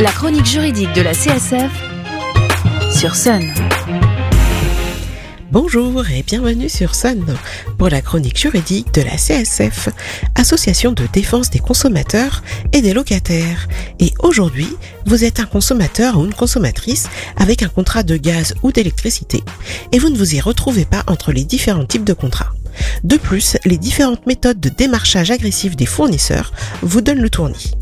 La chronique juridique de la CSF sur Sun. Bonjour et bienvenue sur Sun pour la chronique juridique de la CSF, Association de défense des consommateurs et des locataires. Et aujourd'hui, vous êtes un consommateur ou une consommatrice avec un contrat de gaz ou d'électricité et vous ne vous y retrouvez pas entre les différents types de contrats. De plus, les différentes méthodes de démarchage agressif des fournisseurs vous donnent le tournis.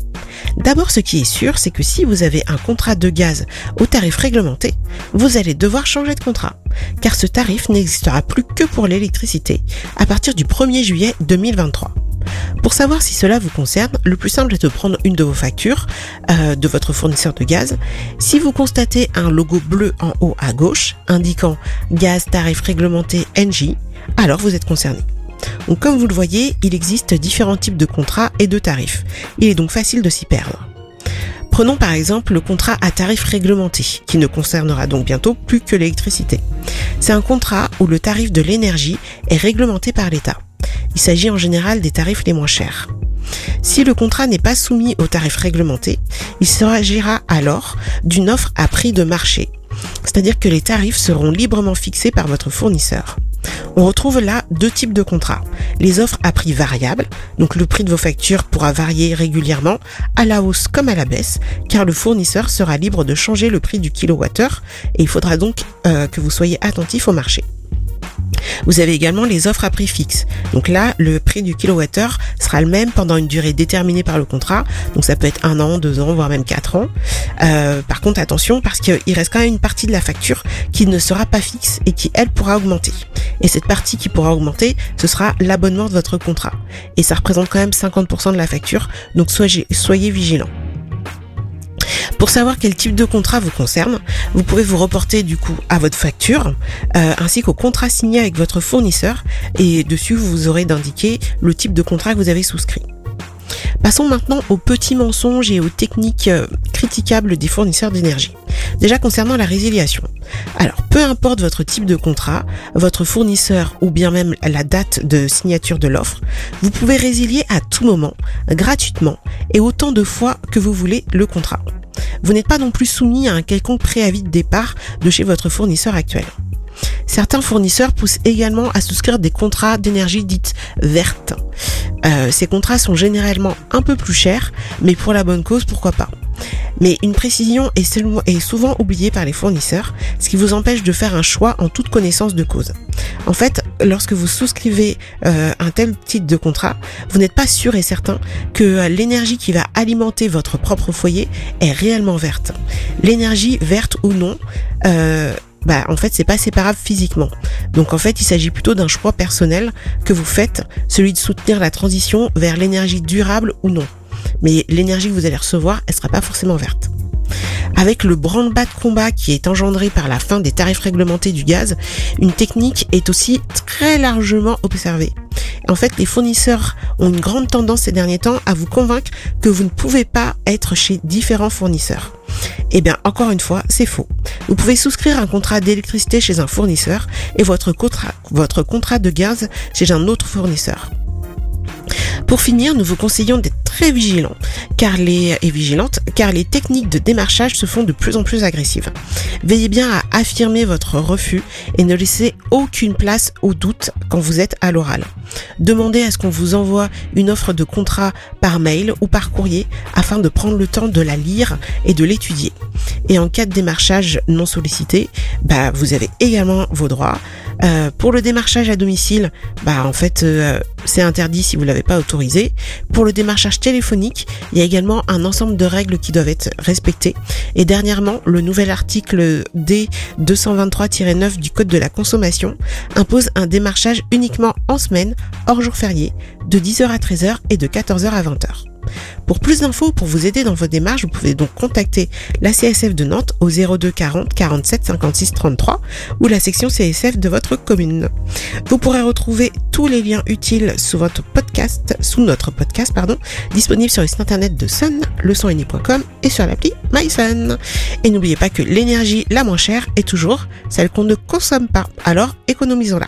D'abord, ce qui est sûr, c'est que si vous avez un contrat de gaz au tarif réglementé, vous allez devoir changer de contrat, car ce tarif n'existera plus que pour l'électricité à partir du 1er juillet 2023. Pour savoir si cela vous concerne, le plus simple est de prendre une de vos factures euh, de votre fournisseur de gaz. Si vous constatez un logo bleu en haut à gauche indiquant gaz tarif réglementé NJ, alors vous êtes concerné. Comme vous le voyez, il existe différents types de contrats et de tarifs. Il est donc facile de s'y perdre. Prenons par exemple le contrat à tarif réglementé, qui ne concernera donc bientôt plus que l'électricité. C'est un contrat où le tarif de l'énergie est réglementé par l'État. Il s'agit en général des tarifs les moins chers. Si le contrat n'est pas soumis au tarif réglementé, il s'agira alors d'une offre à prix de marché, c'est-à-dire que les tarifs seront librement fixés par votre fournisseur. On retrouve là deux types de contrats. Les offres à prix variable, donc le prix de vos factures pourra varier régulièrement à la hausse comme à la baisse, car le fournisseur sera libre de changer le prix du kilowattheure et il faudra donc euh, que vous soyez attentif au marché. Vous avez également les offres à prix fixe. Donc là, le prix du kilowattheure sera le même pendant une durée déterminée par le contrat. Donc ça peut être un an, deux ans, voire même quatre ans. Euh, par contre, attention, parce qu'il reste quand même une partie de la facture qui ne sera pas fixe et qui, elle, pourra augmenter. Et cette partie qui pourra augmenter, ce sera l'abonnement de votre contrat. Et ça représente quand même 50% de la facture. Donc soyez, soyez vigilants. Pour savoir quel type de contrat vous concerne, vous pouvez vous reporter du coup à votre facture euh, ainsi qu'au contrat signé avec votre fournisseur et dessus vous aurez d'indiquer le type de contrat que vous avez souscrit. Passons maintenant aux petits mensonges et aux techniques euh, critiquables des fournisseurs d'énergie. Déjà concernant la résiliation. Alors, peu importe votre type de contrat, votre fournisseur ou bien même la date de signature de l'offre, vous pouvez résilier à tout moment, gratuitement et autant de fois que vous voulez le contrat vous n'êtes pas non plus soumis à un quelconque préavis de départ de chez votre fournisseur actuel. Certains fournisseurs poussent également à souscrire des contrats d'énergie dite verte. Euh, ces contrats sont généralement un peu plus chers, mais pour la bonne cause, pourquoi pas? Mais une précision est souvent oubliée par les fournisseurs, ce qui vous empêche de faire un choix en toute connaissance de cause. En fait, lorsque vous souscrivez euh, un tel type de contrat, vous n'êtes pas sûr et certain que l'énergie qui va alimenter votre propre foyer est réellement verte. L'énergie verte ou non, euh, bah en fait c'est pas séparable physiquement. Donc en fait il s'agit plutôt d'un choix personnel que vous faites, celui de soutenir la transition vers l'énergie durable ou non. Mais l'énergie que vous allez recevoir, elle sera pas forcément verte. Avec le branle-bas de combat qui est engendré par la fin des tarifs réglementés du gaz, une technique est aussi très largement observée. En fait, les fournisseurs ont une grande tendance ces derniers temps à vous convaincre que vous ne pouvez pas être chez différents fournisseurs. Eh bien, encore une fois, c'est faux. Vous pouvez souscrire un contrat d'électricité chez un fournisseur et votre contrat, votre contrat de gaz chez un autre fournisseur. Pour finir, nous vous conseillons d'être très vigilants car les, et vigilantes car les techniques de démarchage se font de plus en plus agressives. Veillez bien à affirmer votre refus et ne laissez aucune place au doute quand vous êtes à l'oral. Demandez à ce qu'on vous envoie une offre de contrat par mail ou par courrier afin de prendre le temps de la lire et de l'étudier. Et en cas de démarchage non sollicité, bah, vous avez également vos droits. Euh, pour le démarchage à domicile, bah en fait euh, c'est interdit si vous l'avez pas autorisé. Pour le démarchage téléphonique, il y a également un ensemble de règles qui doivent être respectées. Et dernièrement, le nouvel article D223-9 du Code de la consommation impose un démarchage uniquement en semaine, hors jour férié, de 10h à 13h et de 14h à 20h. Pour plus d'infos, pour vous aider dans vos démarches, vous pouvez donc contacter la CSF de Nantes au 02 40 47 56 33 ou la section CSF de votre commune. Vous pourrez retrouver tous les liens utiles sous votre podcast, sous notre podcast, pardon, disponible sur le site internet de Sun, leçonuni.com et sur l'appli MySun. Et n'oubliez pas que l'énergie la moins chère est toujours celle qu'on ne consomme pas. Alors économisons-la.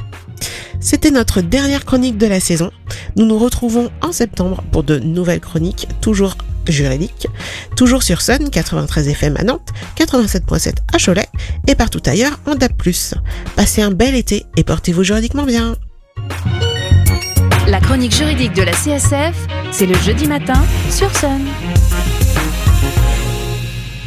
C'était notre dernière chronique de la saison. Nous nous retrouvons en septembre pour de nouvelles chroniques, toujours juridique, toujours sur Sun 93 FM à Nantes, 87.7 à Cholet et partout ailleurs en DAP+. Passez un bel été et portez-vous juridiquement bien. La chronique juridique de la CSF, c'est le jeudi matin sur Sun.